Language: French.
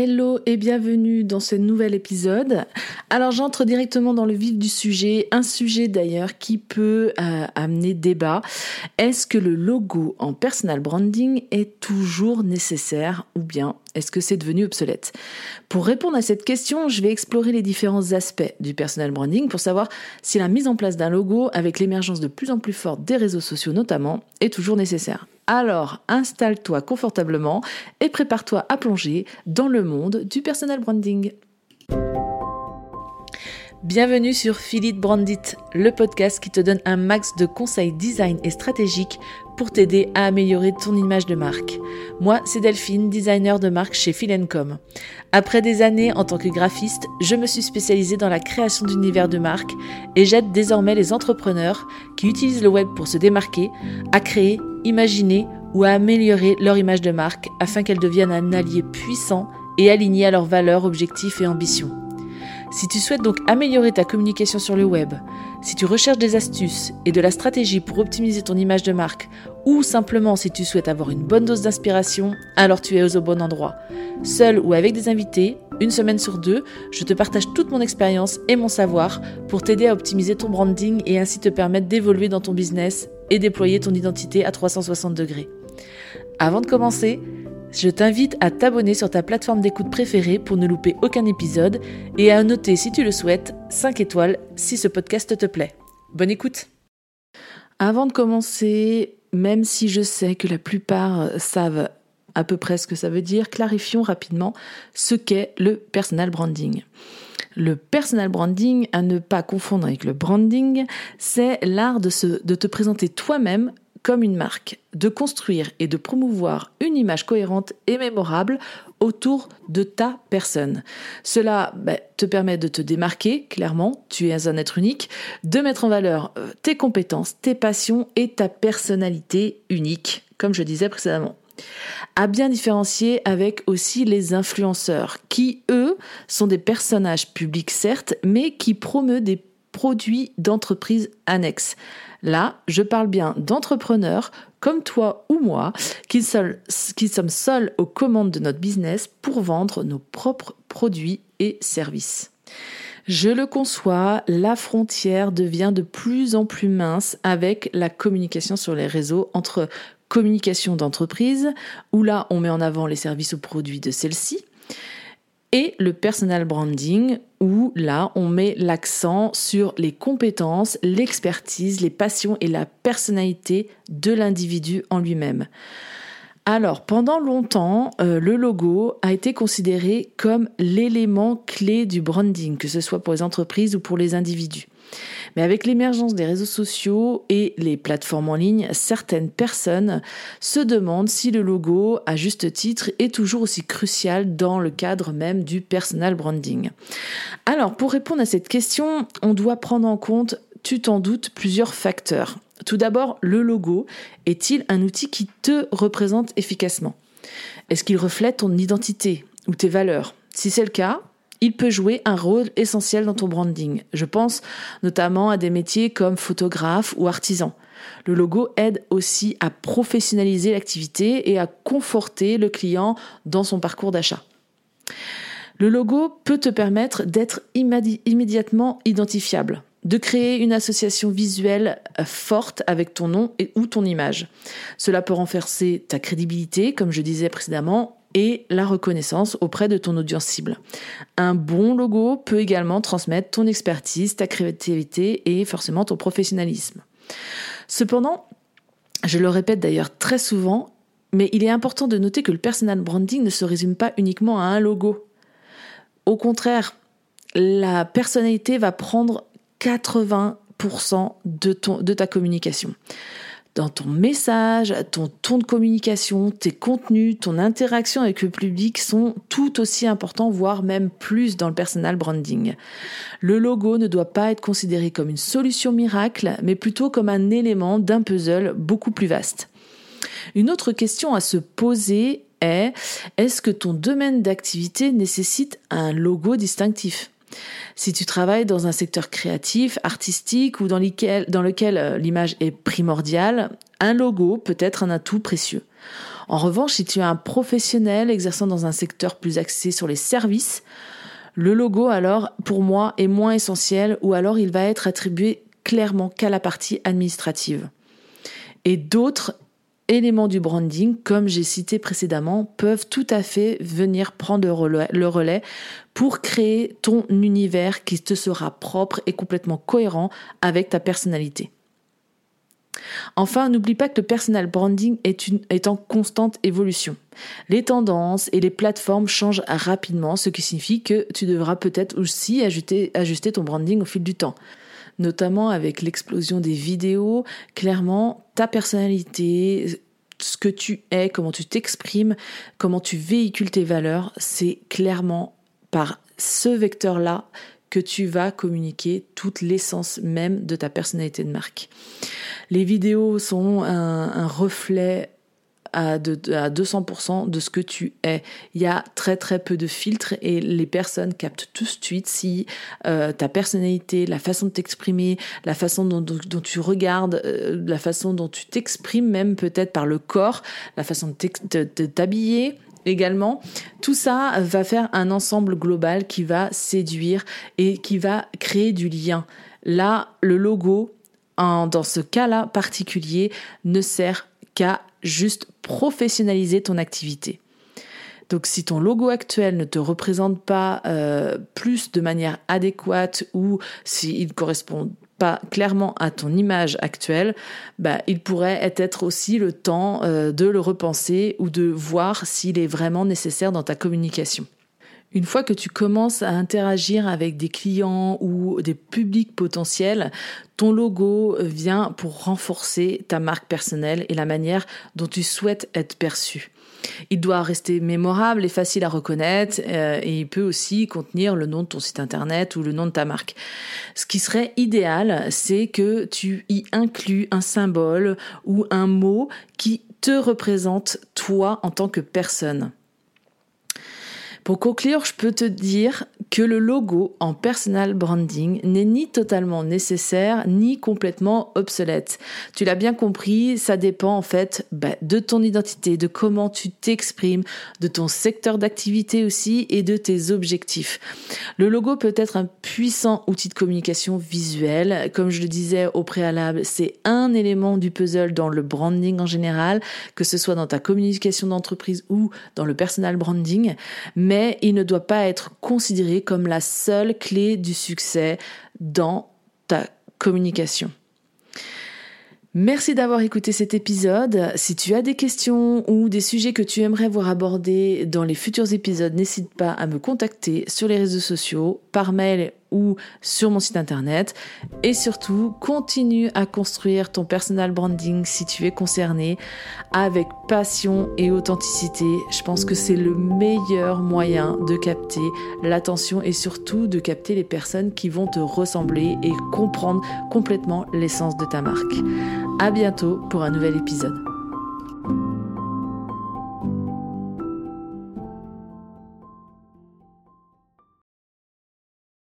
Hello et bienvenue dans ce nouvel épisode. Alors j'entre directement dans le vif du sujet, un sujet d'ailleurs qui peut euh, amener débat. Est-ce que le logo en personal branding est toujours nécessaire ou bien est-ce que c'est devenu obsolète? Pour répondre à cette question, je vais explorer les différents aspects du personal branding pour savoir si la mise en place d'un logo avec l'émergence de plus en plus forte des réseaux sociaux notamment est toujours nécessaire. Alors, installe-toi confortablement et prépare-toi à plonger dans le monde du personal branding. Bienvenue sur Philippe Brandit, le podcast qui te donne un max de conseils design et stratégiques pour t'aider à améliorer ton image de marque. Moi, c'est Delphine, designer de marque chez Philencom. Après des années en tant que graphiste, je me suis spécialisée dans la création d'univers de marque et j'aide désormais les entrepreneurs qui utilisent le web pour se démarquer à créer imaginer ou améliorer leur image de marque afin qu'elle devienne un allié puissant et aligné à leurs valeurs, objectifs et ambitions. Si tu souhaites donc améliorer ta communication sur le web, si tu recherches des astuces et de la stratégie pour optimiser ton image de marque, ou simplement si tu souhaites avoir une bonne dose d'inspiration, alors tu es au bon endroit. Seul ou avec des invités, une semaine sur deux, je te partage toute mon expérience et mon savoir pour t'aider à optimiser ton branding et ainsi te permettre d'évoluer dans ton business et déployer ton identité à 360 degrés. Avant de commencer, je t'invite à t'abonner sur ta plateforme d'écoute préférée pour ne louper aucun épisode et à noter si tu le souhaites 5 étoiles si ce podcast te plaît. Bonne écoute Avant de commencer, même si je sais que la plupart savent à peu près ce que ça veut dire, clarifions rapidement ce qu'est le personal branding. Le personal branding, à ne pas confondre avec le branding, c'est l'art de, te présenter toi-même comme une marque, de construire et de promouvoir une image cohérente et mémorable autour de ta personne. Cela bah, te permet de te démarquer, clairement, tu es un être unique, de mettre en valeur euh, tes compétences, tes passions et ta personnalité unique, comme je disais précédemment. À bien différencier avec aussi les influenceurs, qui, eux, sont des personnages publics, certes, mais qui promeuvent des produits d'entreprises annexes. Là, je parle bien d'entrepreneurs comme toi ou moi qui, sommes seuls aux commandes de notre business pour vendre nos propres produits et services. Je le conçois, la frontière devient de plus en plus mince avec la communication sur les réseaux entre communication d'entreprise, où là on met en avant les services ou produits de celle-ci, et le personal branding où là on met l'accent sur les compétences, l'expertise, les passions et la personnalité de l'individu en lui-même. Alors, pendant longtemps, euh, le logo a été considéré comme l'élément clé du branding, que ce soit pour les entreprises ou pour les individus. Mais avec l'émergence des réseaux sociaux et les plateformes en ligne, certaines personnes se demandent si le logo, à juste titre, est toujours aussi crucial dans le cadre même du personal branding. Alors, pour répondre à cette question, on doit prendre en compte, tu t'en doutes, plusieurs facteurs. Tout d'abord, le logo est-il un outil qui te représente efficacement? Est-ce qu'il reflète ton identité ou tes valeurs? Si c'est le cas, il peut jouer un rôle essentiel dans ton branding. Je pense notamment à des métiers comme photographe ou artisan. Le logo aide aussi à professionnaliser l'activité et à conforter le client dans son parcours d'achat. Le logo peut te permettre d'être immédiatement identifiable, de créer une association visuelle forte avec ton nom ou ton image. Cela peut renforcer ta crédibilité, comme je disais précédemment, et la reconnaissance auprès de ton audience cible. Un bon logo peut également transmettre ton expertise, ta créativité et forcément ton professionnalisme. Cependant, je le répète d'ailleurs très souvent, mais il est important de noter que le personal branding ne se résume pas uniquement à un logo. Au contraire, la personnalité va prendre 80% de, ton, ta communication dans ton message, ton ton de communication, tes contenus, ton interaction avec le public sont tout aussi importants, voire même plus dans le personal branding. Le logo ne doit pas être considéré comme une solution miracle, mais plutôt comme un élément d'un puzzle beaucoup plus vaste. Une autre question à se poser est, est-ce que ton domaine d'activité nécessite un logo distinctif? Si tu travailles dans un secteur créatif, artistique ou dans lequel, euh, l'image est primordiale, un logo peut être un atout précieux. En revanche, si tu es un professionnel exerçant dans un secteur plus axé sur les services, le logo, alors, pour moi, est moins essentiel ou alors il va être attribué clairement qu'à la partie administrative. Et d'autres éléments du branding, comme j'ai cité précédemment, peuvent tout à fait venir prendre le relais, pour créer ton univers qui te sera propre et complètement cohérent avec ta personnalité. Enfin, n'oublie pas que le personal branding est, en constante évolution. Les tendances et les plateformes changent rapidement, ce qui signifie que tu devras peut-être aussi ajuster ton branding au fil du temps notamment avec l'explosion des vidéos, clairement, ta personnalité, ce que tu es, comment tu t'exprimes, comment tu véhicules tes valeurs, c'est clairement par ce vecteur-là que tu vas communiquer toute l'essence même de ta personnalité de marque. Les vidéos sont un, un reflet à, de, à 200% de ce que tu es. Il y a très très peu de filtres et les personnes captent tout de suite si euh, ta personnalité, la façon de t'exprimer, la façon dont, tu regardes, euh, la façon dont tu t'exprimes même peut-être par le corps, la façon de t'habiller également. Tout ça va faire un ensemble global qui va séduire et qui va créer du lien. Là, le logo, dans ce cas-là particulier, ne sert qu'à juste professionnaliser ton activité. Donc si ton logo actuel ne te représente pas euh, plus de manière adéquate ou s'il ne correspond pas clairement à ton image actuelle, bah, il pourrait être aussi le temps euh, de le repenser ou de voir s'il est vraiment nécessaire dans ta communication. Une fois que tu commences à interagir avec des clients ou des publics potentiels, ton logo vient pour renforcer ta marque personnelle et la manière dont tu souhaites être perçu. Il doit rester mémorable et facile à reconnaître euh, et il peut aussi contenir le nom de ton site internet ou le nom de ta marque. Ce qui serait idéal, c'est que tu y inclus un symbole ou un mot qui te représente toi en tant que personne. Pour conclure, je peux te dire que le logo en personal branding n'est ni totalement nécessaire ni complètement obsolète. Tu l'as bien compris, ça dépend en fait bah, de ton identité, de comment tu t'exprimes, de ton secteur d'activité aussi et de tes objectifs. Le logo peut être un puissant outil de communication visuelle. Comme je le disais au préalable, c'est un élément du puzzle dans le branding en général, que ce soit dans ta communication d'entreprise ou dans le personal branding, mais il ne doit pas être considéré comme la seule clé du succès dans ta communication. Merci d'avoir écouté cet épisode. Si tu as des questions ou des sujets que tu aimerais voir abordés dans les futurs épisodes, n'hésite pas à me contacter sur les réseaux sociaux, par mail ou sur mon site internet. Et surtout, continue à construire ton personal branding si tu es concerné avec passion et authenticité. Je pense que c'est le meilleur moyen de capter l'attention et surtout de capter les personnes qui vont te ressembler et comprendre complètement l'essence de ta marque. À bientôt pour un nouvel épisode.